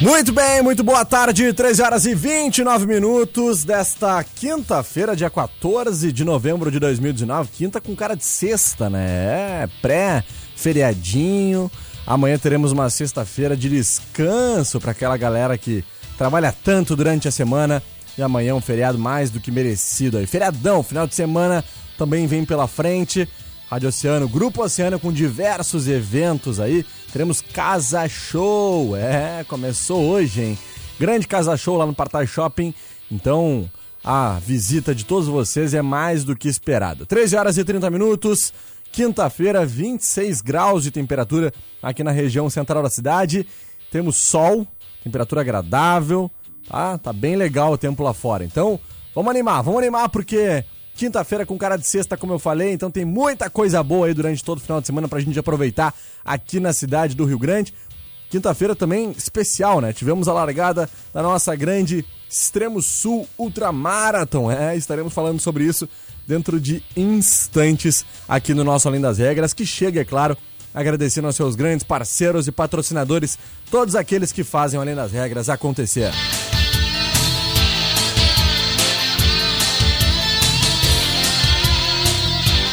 Muito bem, muito boa tarde, 13 horas e 29 minutos desta quinta-feira, dia 14 de novembro de 2019. Quinta com cara de sexta, né? É pré-feriadinho. Amanhã teremos uma sexta-feira de descanso para aquela galera que trabalha tanto durante a semana. E amanhã um feriado mais do que merecido aí. Feriadão, final de semana também vem pela frente. Rádio Oceano, Grupo Oceano com diversos eventos aí. Teremos Casa Show, é, começou hoje, hein? Grande Casa Show lá no Partai Shopping. Então, a visita de todos vocês é mais do que esperada. 13 horas e 30 minutos, quinta-feira, 26 graus de temperatura aqui na região central da cidade. Temos sol, temperatura agradável, tá? Tá bem legal o tempo lá fora. Então, vamos animar, vamos animar porque Quinta-feira com cara de sexta, como eu falei, então tem muita coisa boa aí durante todo o final de semana pra gente aproveitar aqui na cidade do Rio Grande. Quinta-feira também especial, né? Tivemos a largada da nossa grande Extremo Sul Ultramarathon. É, estaremos falando sobre isso dentro de instantes aqui no nosso Além das Regras, que chega, é claro, agradecendo aos seus grandes parceiros e patrocinadores, todos aqueles que fazem o Além das Regras acontecer.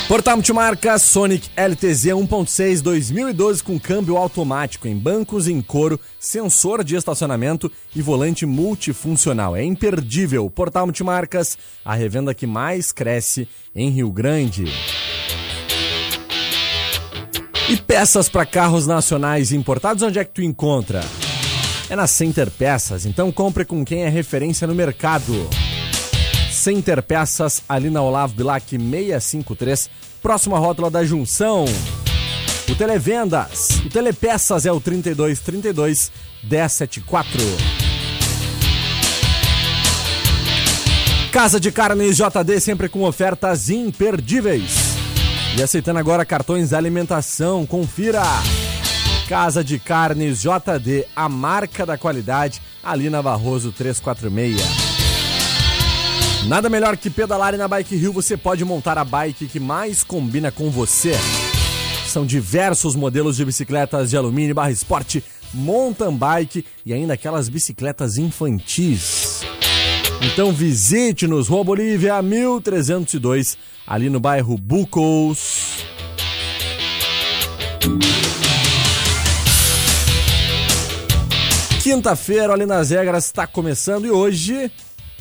Portal Multimarca Sonic LTZ 1.6 2012 com câmbio automático em bancos em couro, sensor de estacionamento e volante multifuncional. É imperdível. Portal Multimarcas, a revenda que mais cresce em Rio Grande. E peças para carros nacionais importados, onde é que tu encontra? É na Center Peças, então compre com quem é referência no mercado. Center Peças, ali na Olavo Bilac 653, próxima rótula da Junção. O Televendas, o Telepeças é o 3232 1074. Casa de Carnes JD sempre com ofertas imperdíveis. E aceitando agora cartões de alimentação, confira. Casa de Carnes JD, a marca da qualidade, ali na Barroso 346. Nada melhor que pedalar e na Bike Rio você pode montar a bike que mais combina com você. São diversos modelos de bicicletas de alumínio, barra esporte, mountain bike e ainda aquelas bicicletas infantis. Então visite-nos, Rua Bolívia 1302, ali no bairro Bucos. Quinta-feira, ali nas regras, está começando e hoje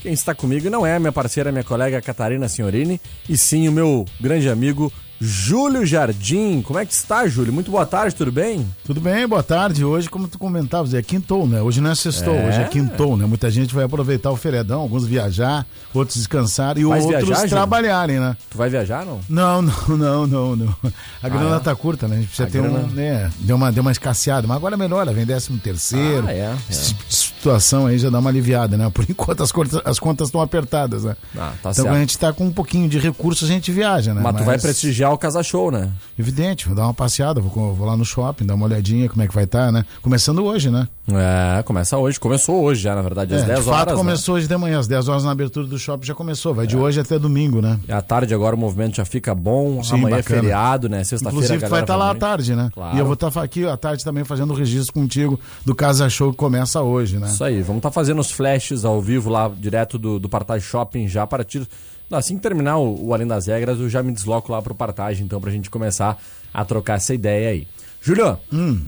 quem está comigo não é a minha parceira, minha colega Catarina Signorini, e sim o meu grande amigo Júlio Jardim. Como é que está, Júlio? Muito boa tarde, tudo bem? Tudo bem, boa tarde. Hoje, como tu comentavas, é quintou, né? Hoje não é sextou, é... hoje é quintou, né? Muita gente vai aproveitar o feriadão, alguns viajar, outros descansar e outros viajar, trabalharem, né? Tu vai viajar, não? Não, não, não, não, não. A grana ah, é? tá curta, né? A gente precisa a ter grana... um, né? Deu uma, deu uma escasseada, mas agora é melhor, ela vem décimo terceiro. Ah, é, é. situação aí já dá uma aliviada, né? Por enquanto as contas as contas estão apertadas, né? Ah, tá então certo. quando a gente tá com um pouquinho de recursos, a gente viaja, né? Mas, mas... tu vai prestigiar o Casa Show, né? Evidente, vou dar uma passeada, vou, vou lá no shopping, dar uma olhadinha como é que vai estar, tá, né? Começando hoje, né? É, começa hoje. Começou hoje já, na verdade, às é, 10 de fato, horas. Né? começou né? hoje de manhã, às 10 horas na abertura do shopping já começou. Vai é. de hoje até domingo, né? E à tarde agora o movimento já fica bom. Sim, Amanhã é bacana. é feriado, né? Sexta-feira. Inclusive, tu vai estar tá lá à tarde, né? Claro. E eu vou estar tá aqui à tarde também fazendo o registro contigo do Casa Show que começa hoje, né? Isso aí, vamos estar tá fazendo os flashes ao vivo lá, direto do, do Partage Shopping já a partir. Assim que terminar o, o Além das Regras, eu já me desloco lá pro Partage, então, pra gente começar a trocar essa ideia aí. Júlio, hum.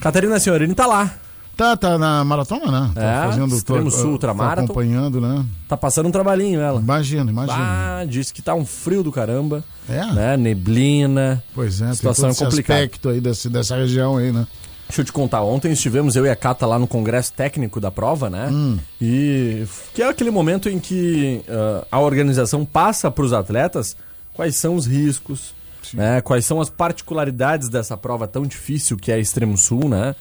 Catarina Senhorini tá lá. Tá, tá na maratona, né? Tá é, fazendo Extremo tô, Sul Ultramarathon. Tá acompanhando, né? Tá passando um trabalhinho ela. Imagina, imagina. Ah, disse que tá um frio do caramba. É. Né? Neblina. Pois é, situação tem todo complicada. aspecto aí desse, dessa região aí, né? Deixa eu te contar, ontem estivemos eu e a Cata lá no congresso técnico da prova, né? Hum. E que é aquele momento em que uh, a organização passa para os atletas quais são os riscos, né? Quais são as particularidades dessa prova tão difícil que é a Extremo Sul, né?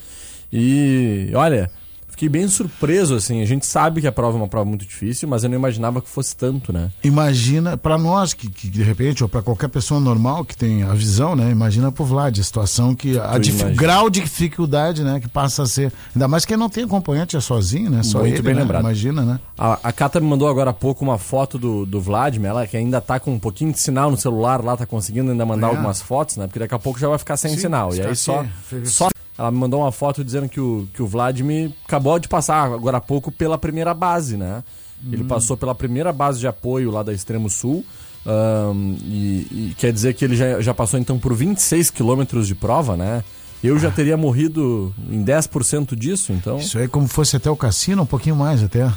E olha, fiquei bem surpreso, assim. A gente sabe que a prova é uma prova muito difícil, mas eu não imaginava que fosse tanto, né? Imagina, para nós que, que, de repente, ou para qualquer pessoa normal que tem a visão, né? Imagina pro Vlad, a situação que. A dif... grau de dificuldade, né? Que passa a ser. Ainda mais que não tem acompanhante, é sozinho, né? Só muito ele, bem né? lembrado. Imagina, né? A, a Cata me mandou agora há pouco uma foto do, do Vladimir, ela que ainda tá com um pouquinho de sinal no celular lá, tá conseguindo ainda mandar é. algumas fotos, né? Porque daqui a pouco já vai ficar sem Sim, sinal. E aí só, só ela me mandou uma foto dizendo que o, que o Vladimir acabou de passar agora há pouco pela primeira base, né? Ele hum. passou pela primeira base de apoio lá da Extremo Sul. Um, e, e, quer dizer que ele já, já passou então por 26 quilômetros de prova, né? Eu já teria morrido em 10% disso, então. Isso aí é como fosse até o cassino, um pouquinho mais até.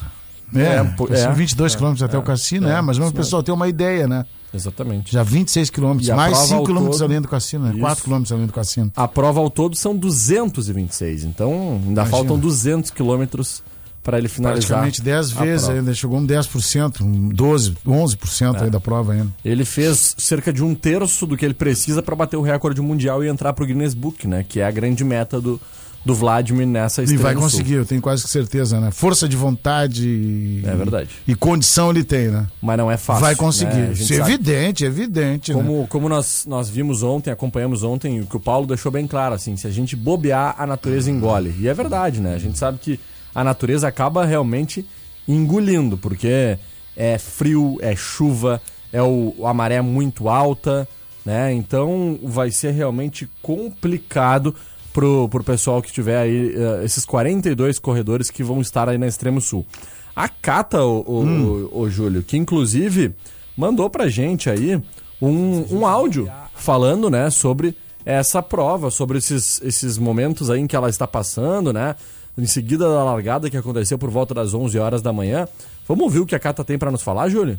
É, é, é 22 é, quilômetros até o é, cassino, é, é mas o pessoal tem uma ideia, né? Exatamente. Já 26 quilômetros, mais 5 quilômetros todo... além do cassino, né? 4 quilômetros além do cassino. A prova ao todo são 226, então ainda Imagina. faltam 200 quilômetros para ele finalizar. Praticamente 10 vezes ainda, chegou um 10%, um 12, 11% é. aí da prova ainda. Ele fez cerca de um terço do que ele precisa para bater o recorde mundial e entrar para o Guinness Book, né? Que é a grande meta do, do Vladimir nessa E vai conseguir, eu tenho quase certeza, né? Força de vontade. É verdade. E condição ele tem, né? Mas não é fácil. Vai conseguir. Né? Isso é evidente, é evidente. Como, né? como nós, nós vimos ontem, acompanhamos ontem, o que o Paulo deixou bem claro, assim, se a gente bobear, a natureza engole. E é verdade, né? A gente sabe que a natureza acaba realmente engolindo, porque é frio, é chuva, é o, a maré muito alta, né? Então vai ser realmente complicado pro, pro pessoal que tiver aí, uh, esses 42 corredores que vão estar aí na Extremo Sul. A Cata, o, o, hum. o, o Júlio, que inclusive mandou pra gente aí um, um áudio falando, né, sobre essa prova, sobre esses, esses momentos aí em que ela está passando, né? Em seguida da largada que aconteceu por volta das 11 horas da manhã. Vamos ouvir o que a Cata tem para nos falar, Júlio?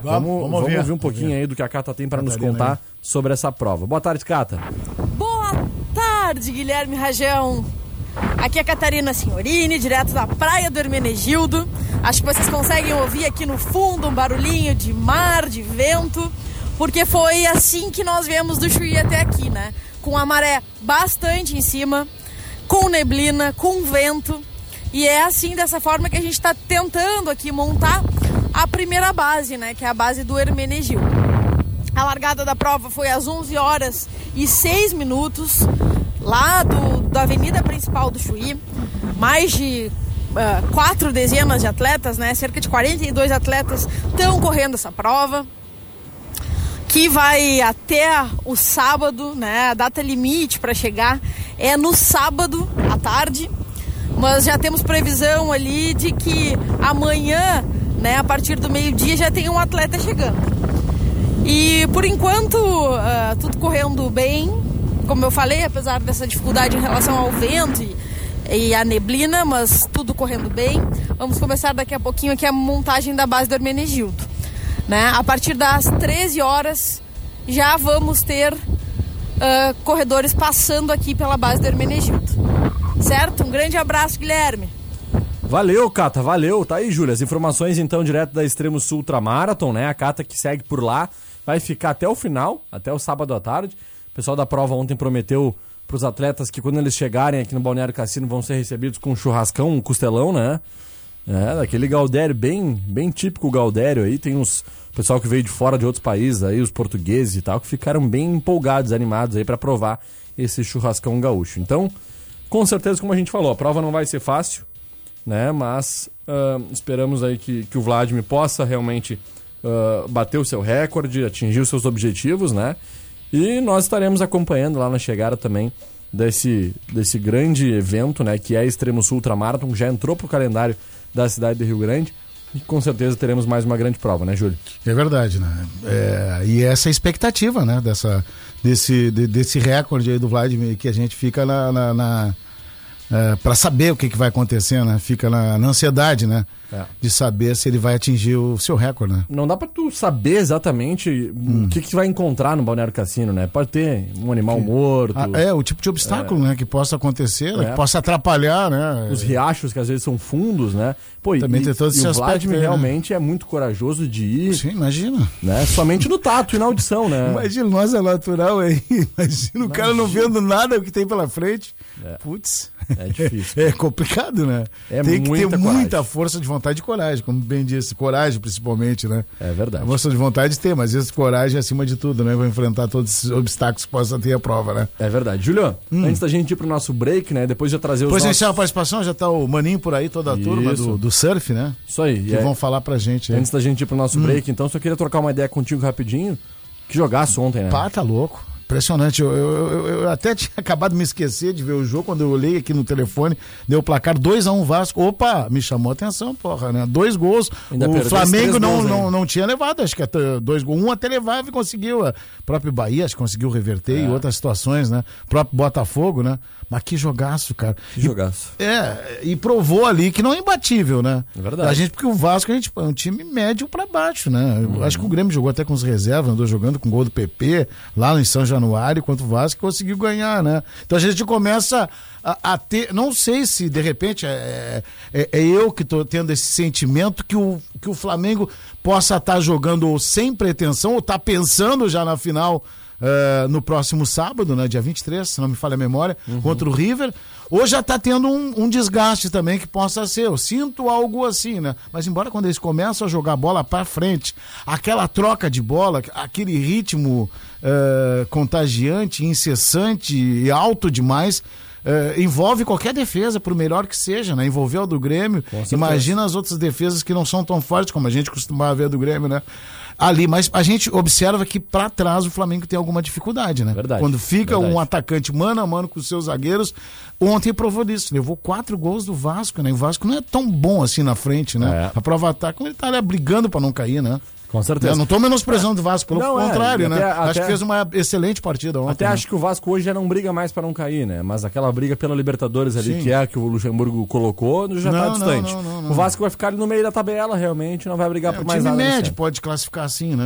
Vamos, vamos, vamos, ouvir. vamos ouvir um pouquinho aí do que a Cata tem para nos contar aí. sobre essa prova. Boa tarde, Cata. Boa tarde, Guilherme Rajão. Aqui é a Catarina Senhorini, direto da Praia do Hermenegildo. Acho que vocês conseguem ouvir aqui no fundo um barulhinho de mar, de vento, porque foi assim que nós viemos do Chuí até aqui, né? Com a maré bastante em cima, com neblina, com vento. E é assim, dessa forma, que a gente está tentando aqui montar a primeira base, né? Que é a base do Hermenegildo. A largada da prova foi às 11 horas e 6 minutos, lá do, da avenida principal do Chuí. Mais de uh, quatro dezenas de atletas, né? Cerca de 42 atletas estão correndo essa prova. Que vai até o sábado, né? A data limite para chegar é no sábado à tarde. Mas já temos previsão ali de que amanhã, né, a partir do meio-dia, já tem um atleta chegando. E por enquanto, uh, tudo correndo bem. Como eu falei, apesar dessa dificuldade em relação ao vento e, e a neblina, mas tudo correndo bem. Vamos começar daqui a pouquinho aqui a montagem da base do Hermenegildo. Né? A partir das 13 horas já vamos ter uh, corredores passando aqui pela base do Hermenegildo. Certo? Um grande abraço, Guilherme. Valeu, Cata, valeu. Tá aí, Júlia. As informações então direto da Extremo Sul Ultramarathon, né? A Cata que segue por lá vai ficar até o final, até o sábado à tarde. O pessoal da prova ontem prometeu para os atletas que quando eles chegarem aqui no Balneário Cassino vão ser recebidos com um churrascão, um costelão, né? É, daquele Galdério, bem, bem típico Galdério aí. Tem uns pessoal que veio de fora de outros países aí, os portugueses e tal, que ficaram bem empolgados, animados aí para provar esse churrascão gaúcho. Então, com certeza, como a gente falou, a prova não vai ser fácil, né? Mas uh, esperamos aí que, que o Vladimir possa realmente uh, bater o seu recorde, atingir os seus objetivos, né? E nós estaremos acompanhando lá na chegada também desse, desse grande evento, né? Que é Extremo Sul Ultramarathon, já entrou pro calendário da cidade de Rio Grande. E com certeza teremos mais uma grande prova, né, Júlio? É verdade, né? É, e essa é a expectativa, né? Dessa, desse, de, desse recorde aí do Vladimir, que a gente fica na, na, na é, para saber o que, que vai acontecer, né? Fica na, na ansiedade, né? É. De saber se ele vai atingir o seu recorde, né? Não dá para tu saber exatamente hum. o que, que vai encontrar no Balneário Cassino, né? Pode ter um animal que... morto. Ah, é, o tipo de obstáculo, é. né? Que possa acontecer, né? que possa atrapalhar, né? Os riachos que às vezes são fundos, né? Pô, Também e, tem todo esse e o Vladimir aí, né? realmente é muito corajoso de ir. Sim, imagina. Né? Somente no tato e na audição, né? Imagina, nós é natural aí. Imagina o imagina. cara não vendo nada o que tem pela frente. É. Putz. É difícil. É complicado, né? É Tem que ter coragem. muita força de vontade e coragem, como bem disse. Coragem, principalmente, né? É verdade. A força de vontade tem, mas esse coragem é acima de tudo, né? Vai enfrentar todos esses obstáculos que possam ter a prova, né? É verdade. Julio, hum. antes da gente ir pro nosso break, né? Depois de trazer os Depois nossos... a participação, já tá o Maninho por aí, toda a Isso. turma do, do, surf, né? Isso aí. Que é... vão falar pra gente. Antes da gente ir pro nosso hum. break, então, só queria trocar uma ideia contigo rapidinho. Que jogaço ontem, né? Pá, tá louco. Impressionante. Eu, eu, eu, até tinha acabado de me esquecer de ver o jogo quando eu olhei aqui no telefone. Deu o placar 2x1 um Vasco. Opa, me chamou a atenção, porra, né? Dois gols. Ainda o Flamengo não, gols, não, não tinha levado, acho que até dois gols. Um até levava e conseguiu. O próprio Bahia, acho que conseguiu reverter é. e outras situações, né? O próprio Botafogo, né? Mas que jogaço, cara. Que jogaço. E, é, e provou ali que não é imbatível, né? É verdade. A gente, porque o Vasco a gente, é um time médio para baixo, né? Uhum. Acho que o Grêmio jogou até com os reservas, andou jogando com gol do PP lá em São Januário, enquanto o Vasco conseguiu ganhar, né? Então a gente começa a, a ter. Não sei se de repente é, é, é eu que estou tendo esse sentimento que o, que o Flamengo possa estar tá jogando sem pretensão ou está pensando já na final uh, no próximo sábado, né, dia 23, se não me falha a memória, uhum. contra o River. Ou já está tendo um, um, desgaste também que possa ser. Eu sinto algo assim, né? Mas embora quando eles começam a jogar bola para frente, aquela troca de bola, aquele ritmo uh, contagiante, incessante e alto demais, Uh, envolve qualquer defesa, por melhor que seja, né? Envolveu a do Grêmio. Imagina as outras defesas que não são tão fortes como a gente costumava ver do Grêmio, né? Ali, mas a gente observa que para trás o Flamengo tem alguma dificuldade, né? Verdade. Quando fica verdade. um atacante mano a mano com os seus zagueiros, ontem provou disso, levou quatro gols do Vasco, né? o Vasco não é tão bom assim na frente, né? É. A prova ataque, ele tá ali brigando para não cair, né? Com certeza. Eu não estou menosprezando o Vasco, pelo não, é, contrário, é, né? Até, acho até, que fez uma excelente partida ontem. Até né? acho que o Vasco hoje já não briga mais para não cair, né? Mas aquela briga pela Libertadores ali, Sim. que é que o Luxemburgo colocou, já está distante. Não, não, o Vasco vai ficar ali no meio da tabela, realmente, não vai brigar é, por mais nada. O time médio pode classificar assim, né?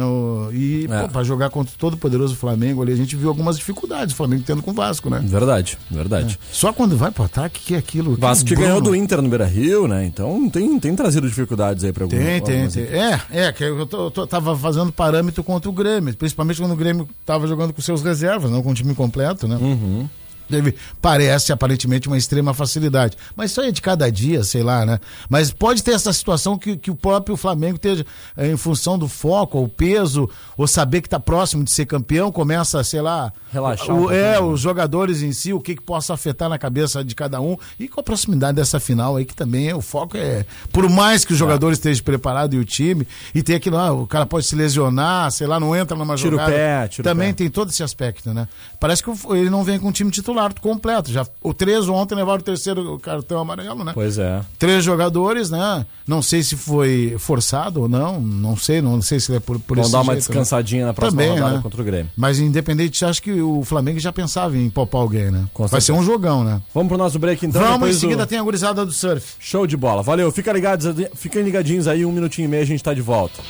E é. para jogar contra todo o poderoso Flamengo ali, a gente viu algumas dificuldades o Flamengo tendo com o Vasco, né? Verdade, verdade. É. Só quando vai pro ataque que é aquilo. O Vasco que ganhou do Inter no Beira-Rio, né? Então tem, tem trazido dificuldades aí para alguns. Tem, tem, tem. É, é, que eu, tô, eu tô, tava fazendo parâmetro contra o Grêmio, principalmente quando o Grêmio estava jogando com seus reservas, não com o time completo, né? Uhum teve, parece aparentemente uma extrema facilidade. Mas isso aí é de cada dia, sei lá, né? Mas pode ter essa situação que, que o próprio Flamengo esteja, eh, em função do foco, ou peso, ou saber que está próximo de ser campeão, começa, sei lá. Relaxar. O, é, os jogadores em si, o que, que possa afetar na cabeça de cada um. E com a proximidade dessa final aí, que também é, o foco é. Por mais que os jogadores estejam preparados e o time, e tem aquilo lá, o cara pode se lesionar, sei lá, não entra numa tira jogada. O pé, tira também o pé. tem todo esse aspecto, né? Parece que ele não vem com o time titular titular completo. Já, o três ontem levaram o terceiro cartão amarelo, né? Pois é. Três jogadores, né? Não sei se foi forçado ou não, não sei, não sei se é por, por Vão dar uma jeito, né? descansadinha né? na próxima Também, rodada né? contra o Grêmio. Mas independente, acho que o Flamengo já pensava em poupar alguém, né? Com Vai ser um jogão, né? Vamos pro nosso break então. Vamos, em seguida tem a gurizada do surf. Show de bola. Valeu, fica ligados, fiquem ligadinhos aí, um minutinho e meio a gente tá de volta.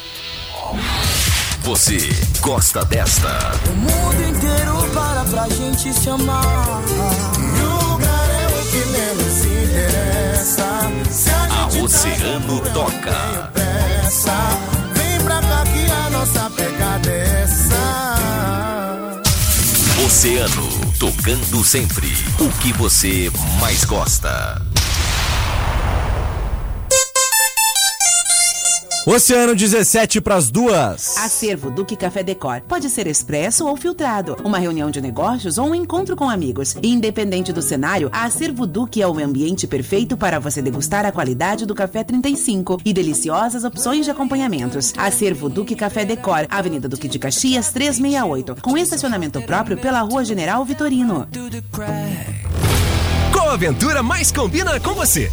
Você gosta desta? O mundo inteiro para pra gente se amar. E o lugar é o que menos interessa. Se a, a Oceano toca. Pressa, vem pra cá que a nossa pegada é essa. Oceano, tocando sempre o que você mais gosta. Oceano 17 para as duas. Acervo Duque Café Decor. Pode ser expresso ou filtrado. Uma reunião de negócios ou um encontro com amigos. Independente do cenário, a Acervo Duque é o ambiente perfeito para você degustar a qualidade do café 35 e deliciosas opções de acompanhamentos. Acervo Duque Café Decor, Avenida Duque de Caxias 368, com estacionamento próprio pela Rua General Vitorino. Qual aventura mais combina com você?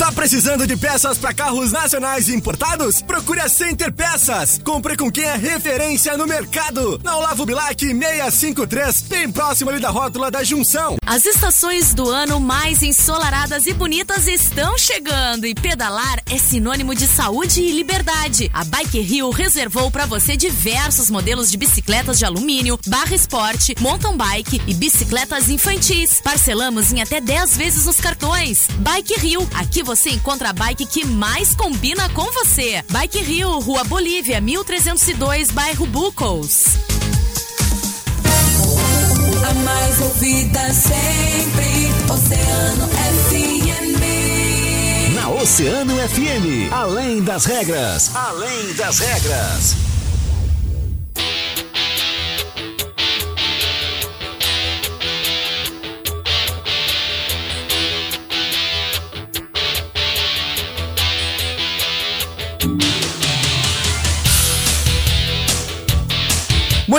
Tá precisando de peças para carros nacionais e importados? Procure a Center Peças. Compre com quem é referência no mercado. Na Olavo Bilac 653, bem próximo ali da rótula da Junção. As estações do ano mais ensolaradas e bonitas estão chegando e pedalar é sinônimo de saúde e liberdade. A Bike Rio reservou para você diversos modelos de bicicletas de alumínio, barra esporte, mountain bike e bicicletas infantis. Parcelamos em até 10 vezes nos cartões. Bike Rio, aqui você encontra a bike que mais combina com você. Bike Rio, Rua Bolívia, 1302, bairro Bucos. A mais ouvida sempre, Oceano FM. Na Oceano FM, além das regras, além das regras.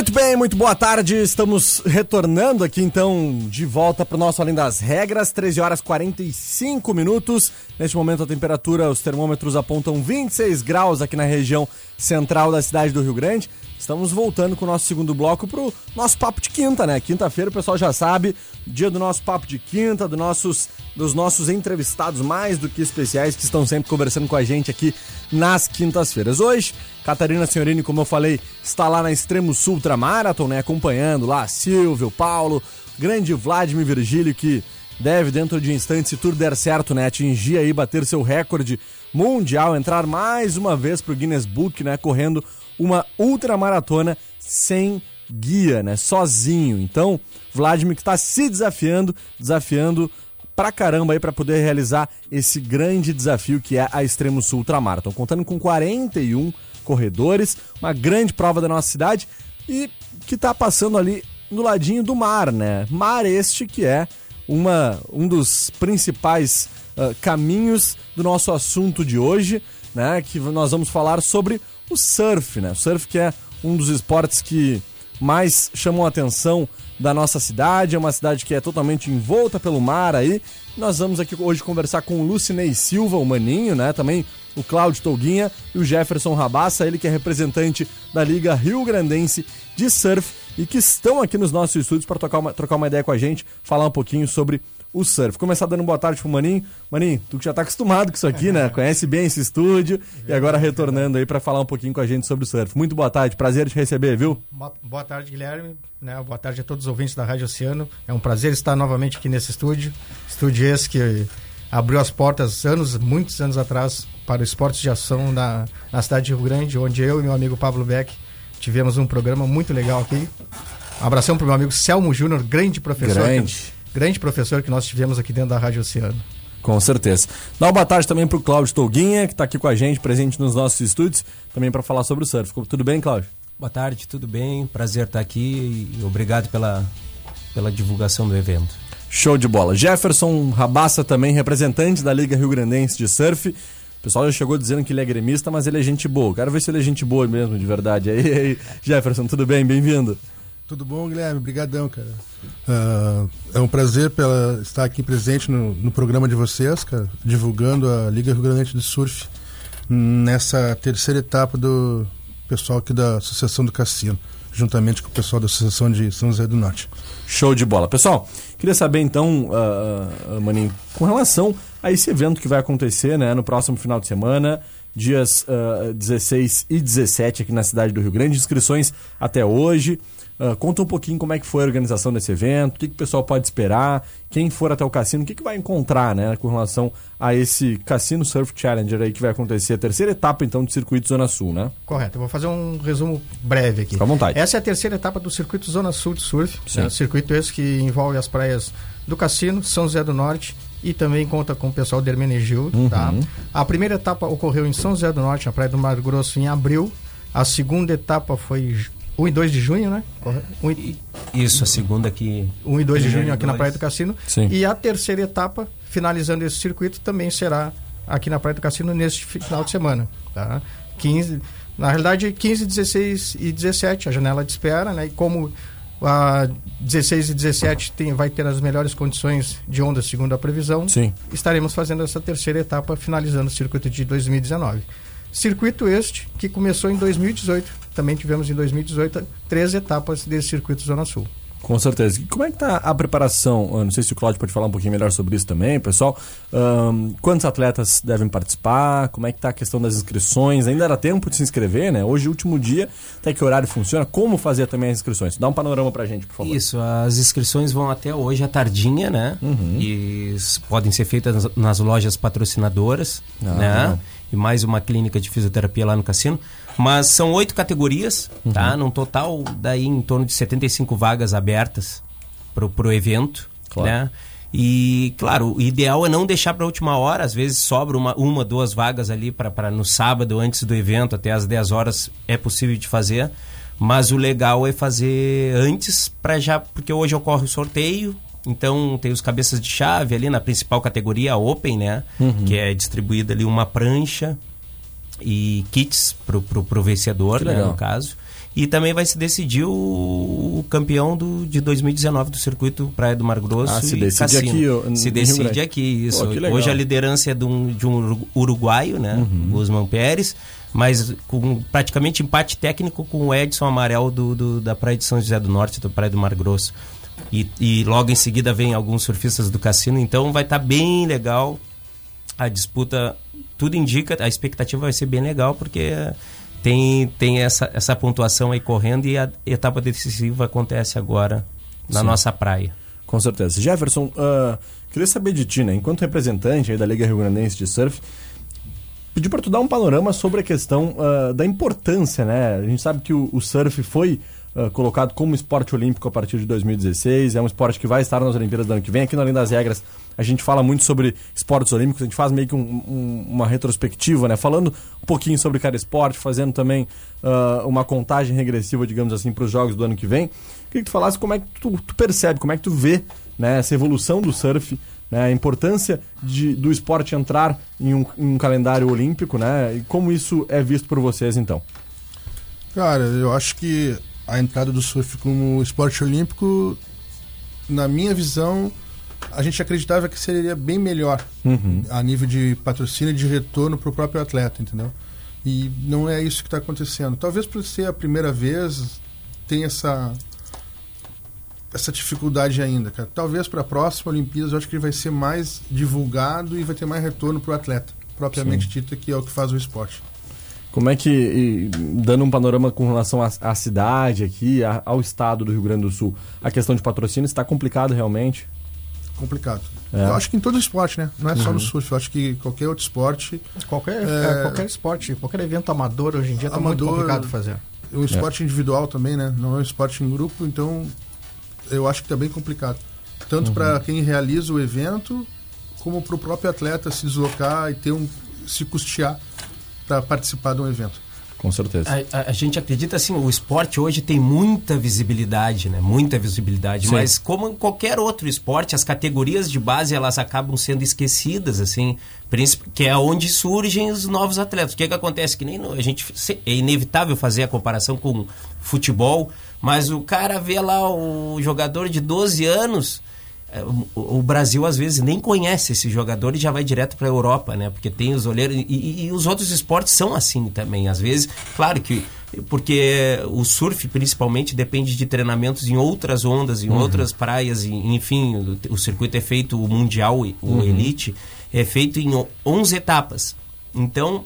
Muito bem, muito boa tarde. Estamos retornando aqui então de volta para o nosso Além das Regras, 13 horas 45 minutos. Neste momento a temperatura, os termômetros apontam 26 graus aqui na região central da cidade do Rio Grande. Estamos voltando com o nosso segundo bloco pro nosso papo de quinta, né? Quinta-feira o pessoal já sabe, dia do nosso papo de quinta, do nossos, dos nossos entrevistados mais do que especiais que estão sempre conversando com a gente aqui nas quintas-feiras. Hoje, Catarina Senhorini, como eu falei, está lá na Extremo Sul Ultramarathon, né? Acompanhando lá Silvio, Paulo, grande Vladimir Virgílio, que deve, dentro de instantes, se tudo der certo, né? Atingir aí, bater seu recorde mundial, entrar mais uma vez pro Guinness Book, né? Correndo uma ultramaratona sem guia, né? Sozinho. Então, Vladimir que está se desafiando, desafiando pra caramba aí para poder realizar esse grande desafio que é a Extremo Sul Ultramarathon, contando com 41 corredores, uma grande prova da nossa cidade e que tá passando ali no ladinho do mar, né? Mar este que é uma, um dos principais uh, caminhos do nosso assunto de hoje, né? Que nós vamos falar sobre o surf, né? O surf que é um dos esportes que mais chamam a atenção da nossa cidade, é uma cidade que é totalmente envolta pelo mar aí. Nós vamos aqui hoje conversar com o Lucinei Silva, o Maninho, né? Também o Cláudio Tolguinha e o Jefferson Rabassa, ele que é representante da Liga Rio Grandense de Surf e que estão aqui nos nossos estúdios para trocar uma, trocar uma ideia com a gente, falar um pouquinho sobre o surf. Começar dando boa tarde pro Maninho. Maninho, tu que já tá acostumado com isso aqui, né? Conhece bem esse estúdio e agora retornando aí para falar um pouquinho com a gente sobre o surf. Muito boa tarde, prazer te receber, viu? Boa tarde, Guilherme. Né? Boa tarde a todos os ouvintes da Rádio Oceano. É um prazer estar novamente aqui nesse estúdio. Estúdio esse que abriu as portas anos, muitos anos atrás, para o esporte de ação na, na cidade de Rio Grande, onde eu e meu amigo Pablo Beck tivemos um programa muito legal aqui. Um abração para o meu amigo Selmo Júnior, grande professor. Grande. Grande professor que nós tivemos aqui dentro da Rádio Oceano. Com certeza. Dá uma boa tarde também para o Cláudio Tolguinha, que está aqui com a gente, presente nos nossos estúdios, também para falar sobre o surf. Tudo bem, Cláudio? Boa tarde, tudo bem? Prazer estar aqui e obrigado pela, pela divulgação do evento. Show de bola. Jefferson Rabassa também, representante da Liga Rio Grandense de Surf. O pessoal já chegou dizendo que ele é gremista, mas ele é gente boa. Quero ver se ele é gente boa mesmo, de verdade. Aí, aí Jefferson, tudo bem? Bem-vindo. Tudo bom, Guilherme? Obrigadão, cara. Uh, é um prazer pela, estar aqui presente no, no, programa de vocês, cara, divulgando a Liga Rio Grande de Surf nessa terceira etapa do pessoal aqui da Associação do Cassino, juntamente com o pessoal da Associação de São José do Norte. Show de bola. Pessoal, queria saber então, uh, Maninho, com relação a esse evento que vai acontecer né, no próximo final de semana, dias uh, 16 e 17 aqui na cidade do Rio Grande, inscrições até hoje. Uh, conta um pouquinho como é que foi a organização desse evento, o que, que o pessoal pode esperar, quem for até o cassino, o que, que vai encontrar né, com relação a esse Cassino Surf Challenger aí que vai acontecer, a terceira etapa então do Circuito Zona Sul, né? Correto, eu vou fazer um resumo breve aqui. Fica à vontade. Essa é a terceira etapa do Circuito Zona Sul de Surf, né, circuito esse que envolve as praias do Cassino, São José do Norte e também conta com o pessoal de Hermenegildo, uhum. tá? A primeira etapa ocorreu em São José do Norte, na Praia do Mar Grosso, em abril. A segunda etapa foi 1 e 2 de junho, né? Um e... Isso, a segunda aqui. 1 e 2 de junho aqui na Praia do Cassino. Sim. E a terceira etapa, finalizando esse circuito, também será aqui na Praia do Cassino neste final de semana. Tá? 15, na realidade, 15, 16 e 17, a janela de espera, né? E como a 16 e 17 tem, vai ter as melhores condições de onda, segundo a previsão, Sim. estaremos fazendo essa terceira etapa, finalizando o circuito de 2019. Circuito este que começou em 2018. Também tivemos em 2018 três etapas desse circuito Zona Sul. Com certeza. E como é que está a preparação? Eu não sei se o Claudio pode falar um pouquinho melhor sobre isso também, pessoal. Um, quantos atletas devem participar? Como é que está a questão das inscrições? Ainda era tempo de se inscrever, né? Hoje, último dia, até que horário funciona? Como fazer também as inscrições? Dá um panorama pra gente, por favor. Isso, as inscrições vão até hoje à tardinha, né? Uhum. E podem ser feitas nas lojas patrocinadoras, Ah, né? legal. E mais uma clínica de fisioterapia lá no cassino. Mas são oito categorias, Uhum. tá? Num total, daí em torno de 75 vagas abertas pro, pro evento, Claro. né? E, claro, o ideal é não deixar para a última hora, às vezes sobra uma, uma duas vagas ali para no sábado, antes do evento, até às 10 horas, é possível de fazer. Mas o legal é fazer antes, para já, porque hoje ocorre o sorteio, então tem os cabeças de chave ali na principal categoria, a Open, né? Uhum. Que é distribuída ali uma prancha e kits pro, pro, pro vencedor, né, no caso. E também vai se decidir o, o campeão do, de 2019 do circuito Praia do Mar Grosso Ah, se e decide Cassino. aqui, em se decide aqui, isso. Pô. Hoje a liderança é de um, de um uru- uruguaio, né? Uhum. Guzmán Pérez, mas com praticamente empate técnico com o Edson Amarel do, do- da Praia de São José do Norte, da Praia do Mar Grosso. E, e logo em seguida vem alguns surfistas do cassino, então vai estar bem legal a disputa. Tudo indica, a expectativa vai ser bem legal, porque tem, tem essa, essa pontuação aí correndo e a etapa decisiva acontece agora na Sim. nossa praia. Com certeza. Jefferson, ah, queria saber de ti, né? Enquanto representante aí da Liga Rio Grandense de Surf, pedir para tu dar um panorama sobre a questão ah, da importância, né? A gente sabe que o, o surf foi ah, colocado como esporte olímpico a partir de 2016, é um esporte que vai estar nas Olimpíadas do ano que vem. Aqui no Além das Regras, a gente fala muito sobre esportes olímpicos, a gente faz meio que um- um- uma retrospectiva, né? Falando um pouquinho sobre cada esporte, fazendo também ah, uma contagem regressiva, digamos assim, para os Jogos do ano que vem. Queria que tu falasse como é que tu, tu percebe, como é que tu vê né, essa evolução do surf, né, a importância de, do esporte entrar em um, em um calendário olímpico, né? E como isso é visto por vocês, então? Cara, eu acho que a entrada do surf como esporte olímpico, na minha visão, a gente acreditava que seria bem melhor Uhum. a nível de patrocínio e de retorno para o próprio atleta, entendeu? E não é isso que está acontecendo. Talvez por ser a primeira vez, tenha essa essa dificuldade ainda, cara. Talvez para a próxima Olimpíadas eu acho que ele vai ser mais divulgado e vai ter mais retorno para o atleta, propriamente dito, que é o que faz o esporte. Como é que, e, dando um panorama com relação à, à cidade aqui, a- ao estado do Rio Grande do Sul, a questão de patrocínio está complicado realmente? complicado. É. Eu acho que em todo esporte, né? Não é só Uhum. no surf. Eu acho que qualquer outro esporte. Qualquer, É. é, qualquer esporte, qualquer evento amador hoje em dia está muito complicado de fazer. O esporte individual também, né? Não é um esporte em grupo, então eu acho que tá bem complicado. Tanto Uhum. para quem realiza o evento, como para o próprio atleta se deslocar e ter um se custear para participar de um evento. Com certeza. A, a- a gente acredita assim, o esporte hoje tem muita visibilidade, né? Muita visibilidade, Sim. mas como em qualquer outro esporte, as categorias de base elas acabam sendo esquecidas, assim, que é onde surgem os novos atletas. O que que acontece que nem no- a gente é inevitável fazer a comparação com futebol, mas o cara vê lá o jogador de 12 anos é, o, o Brasil às vezes nem conhece esse jogador e já vai direto para a Europa, né? Porque tem os olheiros e, e- e os outros esportes são assim também. Às vezes, claro que porque o surf principalmente depende de treinamentos em outras ondas, em Uhum. outras praias, e, enfim, o, o circuito é feito o mundial, o Uhum. elite é feito em o- 11 etapas. Então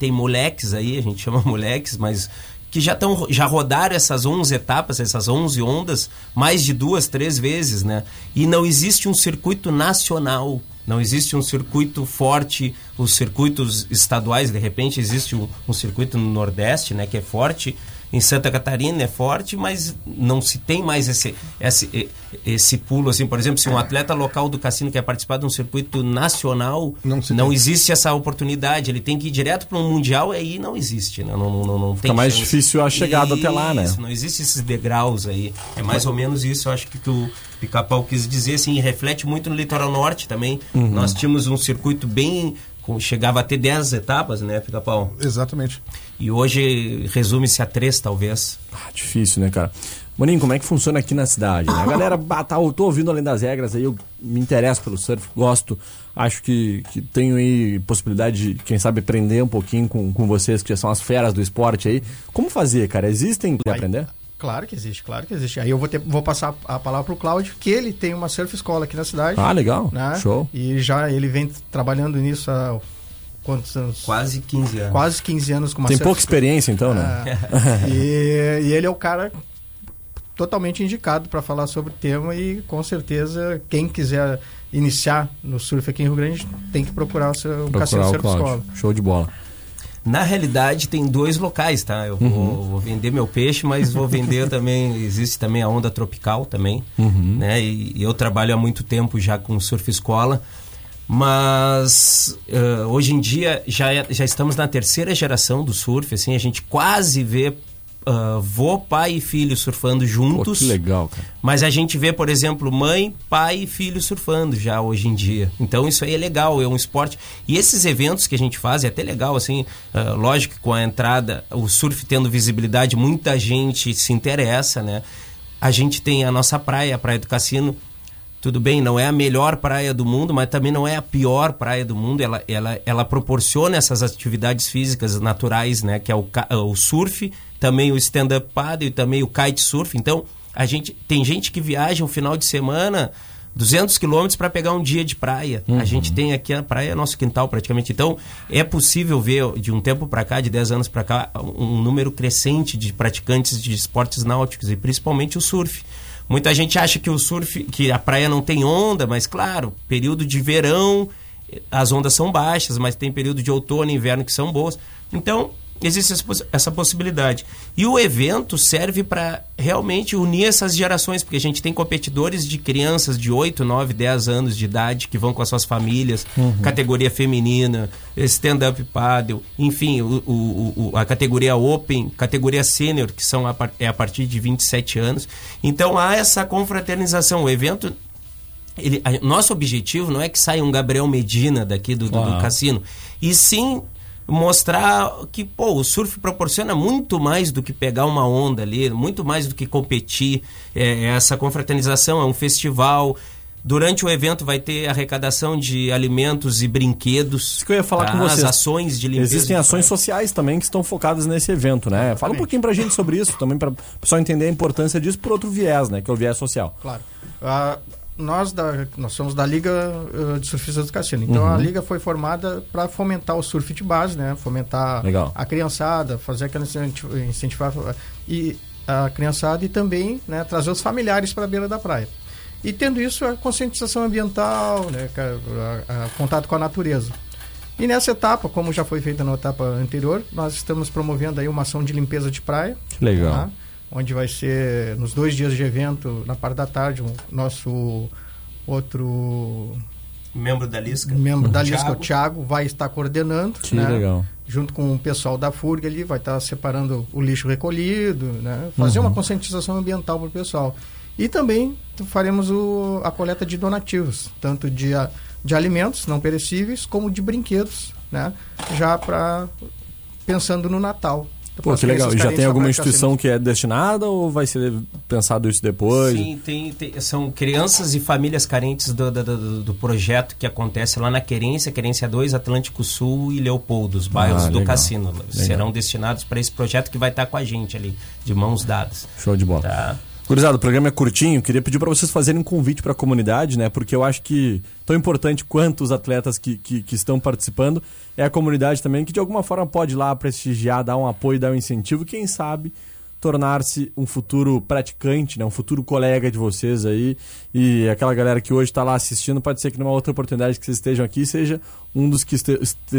tem moleques aí, a gente chama moleques, mas que já, tão, já rodaram essas 11 etapas, essas 11 ondas, mais de duas, três vezes, né? E não existe um circuito nacional, não existe um circuito forte, os circuitos estaduais, de repente existe um, um circuito no Nordeste, né, que é forte, em Santa Catarina é forte, mas não se tem mais esse, esse, esse pulo, assim, por exemplo, se um atleta local do cassino quer participar de um circuito nacional, não, não existe essa oportunidade, ele tem que ir direto para um mundial, aí não existe, né? não, não, não, não Fica mais chance. difícil a chegada isso, até lá, né? Não existe esses degraus aí, é mais ou menos isso, eu acho que, o Pica-Pau quis dizer, assim, reflete muito no litoral norte também, uhum. nós tínhamos um circuito bem chegava a ter 10 etapas, né, Pica-Pau? Exatamente. E hoje resume-se a três, talvez. Ah, difícil, né, cara? Maninho, como é que funciona aqui na cidade? Né? A galera, ah, tá, eu tô ouvindo além das regras aí, eu me interesso pelo surf, gosto, acho que, que tenho aí possibilidade de, quem sabe, aprender um pouquinho com, com vocês, que já são as feras do esporte aí. Como fazer, cara? Existem que aprender? Claro que existe, claro que existe. Aí eu vou, ter, vou passar a palavra para o Cláudio, que ele tem uma surf escola aqui na cidade. Ah, legal. Né? Show. E já ele vem trabalhando nisso há quantos anos? Quase 15 anos. Quase 15 anos com uma Tem pouca experiência então, né? É. e, e ele é o cara totalmente indicado para falar sobre o tema e com certeza quem quiser iniciar no surf aqui em Rio Grande tem que procurar o, seu, procurar Cassino Surf Escola. Show de bola. Na realidade, tem dois locais, tá? Eu uhum. vou, vou, vender meu peixe, mas vou vender também. Existe também a onda tropical também, uhum. né? E, e, eu trabalho há muito tempo já com surf escola, mas uh, hoje em dia já, é, já estamos na terceira geração do surf, assim, a gente quase vê uh, vô, pai e filho surfando juntos. Pô, que legal, cara. Mas a gente vê, por exemplo, mãe, pai e filho surfando já hoje em dia. Então isso aí é legal, é um esporte. E esses eventos que a gente faz é até legal, assim, uh, lógico que com a entrada, o surf tendo visibilidade, muita gente se interessa, né? A gente tem a nossa praia, a Praia do Cassino, tudo bem, não é a melhor praia do mundo, mas também não é a pior praia do mundo. Ela, ela, ela proporciona essas atividades físicas naturais, né? Que é o, o surf também o stand-up paddle e também o kitesurf. Então, a gente tem gente que viaja um final de semana 200 quilômetros para pegar um dia de praia. Uhum. A gente tem aqui a praia é nosso quintal praticamente. Então, é possível ver de um tempo para cá, de 10 anos para cá, um número crescente de praticantes de esportes náuticos e principalmente o surf. Muita gente acha que o surf, que a praia não tem onda, mas claro, período de verão as ondas são baixas, mas tem período de outono e inverno que são boas. Então, existe essa possibilidade. E o evento serve para realmente unir essas gerações, porque a gente tem competidores de crianças de 8, 9, 10 anos de idade que vão com as suas famílias, uhum. categoria feminina, stand-up paddle, enfim, o, o, o, a categoria open, categoria sênior, que são a, é a partir de 27 anos. Então há essa confraternização. O evento ele, a, nosso objetivo não é que saia um Gabriel Medina daqui do, do, do cassino, e sim mostrar que pô, o surf proporciona muito mais do que pegar uma onda ali, muito mais do que competir. É, essa confraternização é um festival. Durante o evento vai ter arrecadação de alimentos e brinquedos. Isso que eu ia falar tá? com vocês. As ações de limpeza. Existem ações sociais também que estão focadas nesse evento, né? Exatamente. Fala um pouquinho pra gente sobre isso, também para o pessoal entender a importância disso por outro viés, né? Que é o viés social. Claro. Uh, nós, da, nós somos da Liga uh, de Surfistas do Cassino. Então uhum. a liga foi formada para fomentar o surf de base, né? Fomentar Legal. a criançada, fazer aquela incentivar e a criançada e também né, trazer os familiares para a beira da praia. E tendo isso a conscientização ambiental, né, a, a, a contato com a natureza. E nessa etapa, como já foi feita na etapa anterior, nós estamos promovendo aí uma ação de limpeza de praia. Legal. Tá? Onde vai ser nos dois dias de evento, na parte da tarde, o nosso outro membro da Lisca, membro da Lisca, o Thiago, vai estar coordenando, que né? legal. junto com o pessoal da FURG ali, vai estar separando o lixo recolhido, né? fazer uhum. uma conscientização ambiental para o pessoal. E também faremos o, a coleta de donativos, tanto de, de alimentos não perecíveis, como de brinquedos, né? já para pensando no Natal. Pô, que legal. E já tem alguma instituição que é destinada ou vai ser pensado isso depois? Sim, tem, tem são crianças e famílias carentes do, do, do, projeto que acontece lá na Querência, Querência 2, Atlântico Sul e Leopoldo, os bairros ah, do Cassino. Legal. Serão destinados para esse projeto que vai estar com a gente ali, de mãos dadas. Show de bola. Tá. Gurizada, o programa é curtinho, queria pedir para vocês fazerem um convite para a comunidade, né? Porque eu acho que tão importante quanto os atletas que, que, que, estão participando é a comunidade também, que de alguma forma pode ir lá prestigiar, dar um apoio, dar um incentivo, quem sabe tornar-se um futuro praticante, né? um futuro colega de vocês aí. E aquela galera que hoje está lá assistindo, pode ser que numa outra oportunidade que vocês estejam aqui, seja um dos que este, este,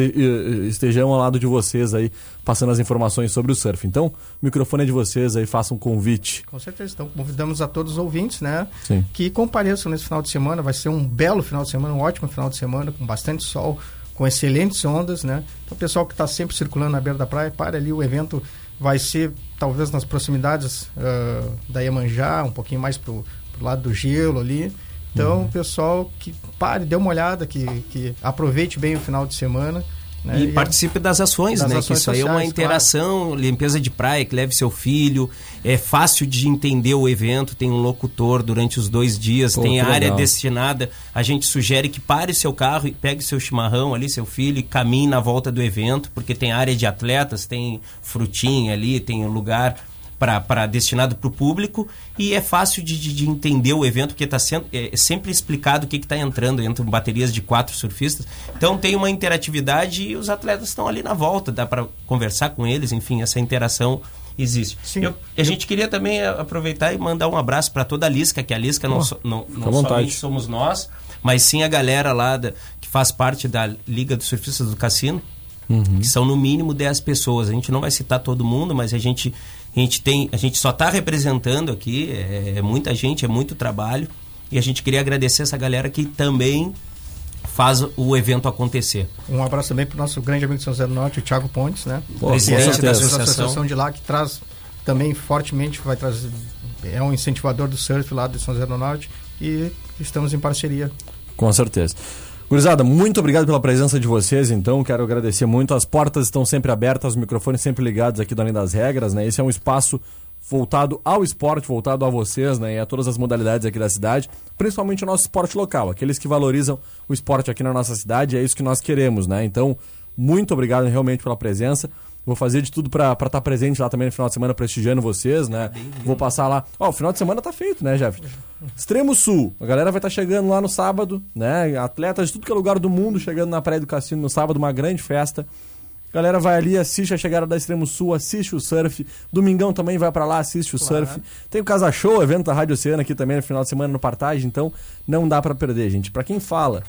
estejam ao lado de vocês aí, passando as informações sobre o surf. Então, o microfone é de vocês aí, façam um convite. Com certeza. Então, convidamos a todos os ouvintes, né? Sim. Que compareçam nesse final de semana. Vai ser um belo final de semana, um ótimo final de semana, com bastante sol, com excelentes ondas, né? Então, o pessoal que está sempre circulando na beira da praia, para ali o evento vai ser talvez nas proximidades uh, da Iemanjá, um pouquinho mais pro, pro lado do gelo ali. Então, uhum. pessoal que pare, dê uma olhada, que, que aproveite bem o final de semana. Né? E, e participe das ações, das né? Ações que isso sociais, aí é uma interação, claro. limpeza de praia, que leve seu filho. É fácil de entender o evento, tem um locutor durante os dois dias, Pô, tem área legal. destinada. A gente sugere que pare seu carro e pegue seu chimarrão ali, seu filho, e caminhe na volta do evento, porque tem área de atletas, tem frutinha ali, tem lugar para destinado para o público e é fácil de, de, de, entender o evento porque está sendo é, é, sempre explicado o que está entrando entre baterias de quatro surfistas então tem uma interatividade e os atletas estão ali na volta dá para conversar com eles enfim essa interação existe. Eu, a gente queria também é, aproveitar e mandar um abraço para toda a Lisca que a Lisca não, oh, não, não somente somos nós mas sim a galera lá da, que faz parte da Liga dos Surfistas do Cassino uhum. que são no mínimo 10 pessoas. A gente não vai citar todo mundo mas a gente a gente, tem, a gente só está representando aqui, é, é, muita gente, é muito trabalho. E a gente queria agradecer essa galera que também faz o evento acontecer. Um abraço também para o nosso grande amigo de São José do Norte, o Thiago Pontes, né? Pô, Presidente da associação. associação de lá, que traz também fortemente, vai trazer, é um incentivador do surf lá de São José do Norte e estamos em parceria. Com certeza. Gurizada, muito obrigado pela presença de vocês, então. Quero agradecer muito. As portas estão sempre abertas, os microfones sempre ligados aqui do Além das Regras, né? Esse é um espaço voltado ao esporte, voltado a vocês, né? E a todas as modalidades aqui da cidade, principalmente o nosso esporte local, aqueles que valorizam o esporte aqui na nossa cidade, é isso que nós queremos, né? Então, muito obrigado realmente pela presença. Vou fazer de tudo para estar tá presente lá também no final de semana, prestigiando vocês, né? Vou passar lá. Ó, o final de semana tá feito, né, Jeff? Extremo Sul. A galera vai estar tá chegando lá no sábado, né? Atletas de tudo que é lugar do mundo chegando na Praia do Cassino no sábado, uma grande festa. Galera vai ali, assiste a chegada da Extremo Sul, assiste o surf. Domingão também vai para lá, assiste o claro. surf. Tem o Casa Show, evento da Rádio Oceana aqui também no final de semana no Partage, então não dá para perder, gente. Para quem fala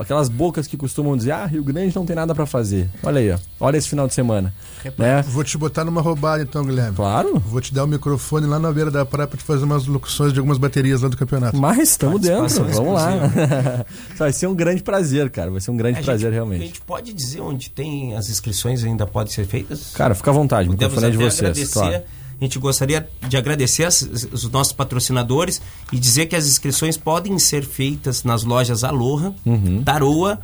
aquelas bocas que costumam dizer, ah, Rio Grande não tem nada para fazer. Olha aí, ó. Olha esse final de semana. Né? Vou te botar numa roubada então, Guilherme. Claro. Vou te dar o microfone lá na beira da praia pra te fazer umas locuções de algumas baterias lá do campeonato. Mas estamos dentro, vamos lá. Vai ser um grande prazer, cara. Vai ser um grande a prazer, gente, realmente. A gente pode dizer onde tem as inscrições ainda podem ser feitas? Cara, fica à vontade, o microfone é de vocês. Agradecer claro a gente gostaria de agradecer as, os nossos patrocinadores e dizer que as inscrições podem ser feitas nas lojas Aloha, uhum. Taroa,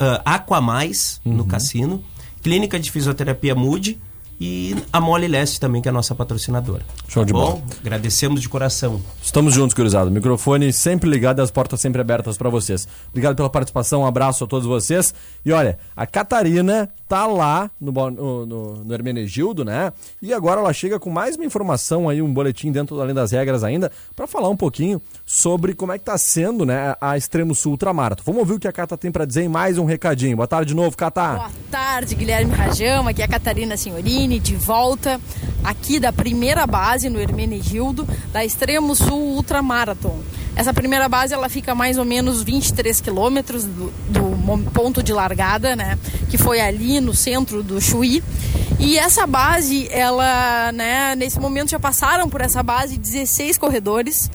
uh, Aquamais, uhum. no cassino, Clínica de Fisioterapia Mude e a Mole Leste também, que é a nossa patrocinadora. Show de Bom, bola. Agradecemos de coração. Estamos juntos, gurizada. Microfone sempre ligado e as portas sempre abertas para vocês. Obrigado pela participação, um abraço a todos vocês. E olha, a Catarina tá lá no, no, no, Hermenegildo, né? E agora ela chega com mais uma informação aí, um boletim dentro além das regras ainda, para falar um pouquinho sobre como é que tá sendo, né, a Extremo Sul Ultramarathon. Vamos ouvir o que a Cata tem para dizer em mais um recadinho. Boa tarde de novo, Cata. Boa tarde, Guilherme Rajão. Aqui é a Catarina Senhorini, de volta aqui da primeira base no Hermenegildo, da Extremo Sul Ultramarathon. Essa primeira base ela fica mais ou menos 23 quilômetros do, do, ponto de largada, né? Que foi ali no centro do Chuí. E essa base, ela, né? Nesse momento já passaram por essa base 16 corredores.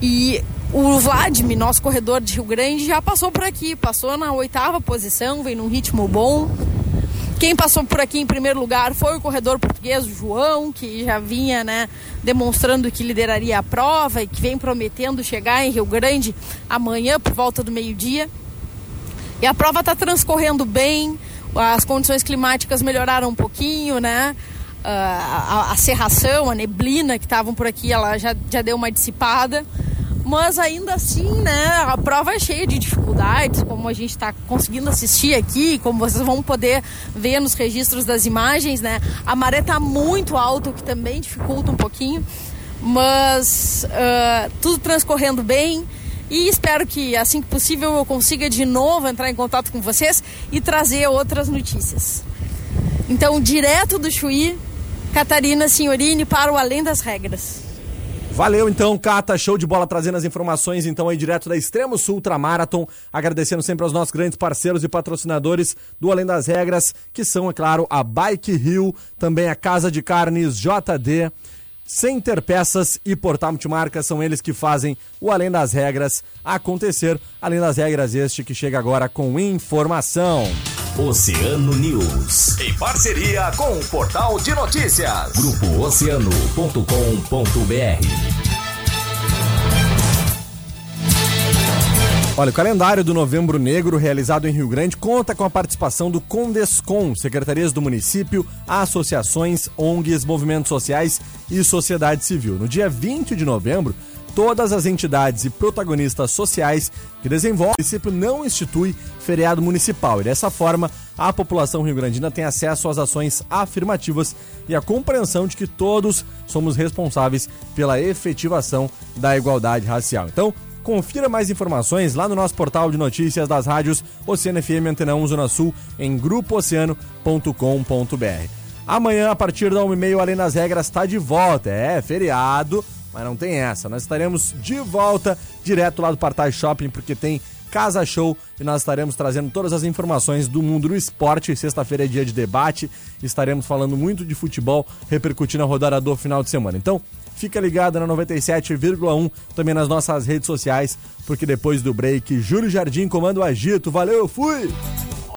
E o Vladimir, nosso corredor de Rio Grande, já passou por aqui, passou na oitava posição, vem num ritmo bom. Quem passou por aqui em primeiro lugar foi o corredor português, o João, que já vinha né, demonstrando que lideraria a prova e que vem prometendo chegar em Rio Grande amanhã por volta do meio-dia. E a prova está transcorrendo bem, as condições climáticas melhoraram um pouquinho, né? Uh, a, a, serração, a neblina que estavam por aqui, ela já, já deu uma dissipada mas ainda assim, né, a prova é cheia de dificuldades, como a gente está conseguindo assistir aqui, como vocês vão poder ver nos registros das imagens, né, a maré está muito alta, o que também dificulta um pouquinho, mas uh, tudo transcorrendo bem. E espero que, assim que possível, eu consiga de novo entrar em contato com vocês e trazer outras notícias. Então, direto do Chuí, Catarina Signorini para o Além das Regras. Valeu então, Cata, show de bola trazendo as informações então aí direto da Extremo Sul Ultramarathon, agradecendo sempre aos nossos grandes parceiros e patrocinadores do Além das Regras, que são, é claro, a Bike Rio, também a Casa de Carnes JD, Center Peças e Portal Multimarcas são eles que fazem o Além das Regras acontecer. Além das Regras, este que chega agora com informação. Oceano News. Em parceria com o Portal de Notícias. Grupo Olha, o calendário do Novembro Negro, realizado em Rio Grande, conta com a participação do Condescom, secretarias do município, associações, ONGs, movimentos sociais e sociedade civil. No dia 20 de novembro, todas as entidades e protagonistas sociais que desenvolvem o município não institui feriado municipal. E dessa forma, a população rio-grandina tem acesso às ações afirmativas e a compreensão de que todos somos responsáveis pela efetivação da igualdade racial. Então, Confira mais informações lá no nosso portal de notícias das rádios Oceano FM Antena 1 Zona Sul em grupooceano.com.br. Amanhã, a partir da 1h30, Além das Regras está de volta. É feriado, mas não tem essa. Nós estaremos de volta direto lá do Partai Shopping, porque tem Casa Show e nós estaremos trazendo todas as informações do mundo do esporte. Sexta-feira é dia de debate, estaremos falando muito de futebol, repercutindo a rodada do final de semana. Então, Fica ligado na 97,1, também nas nossas redes sociais, porque depois do break, Júlio Jardim comanda o agito. Valeu, fui!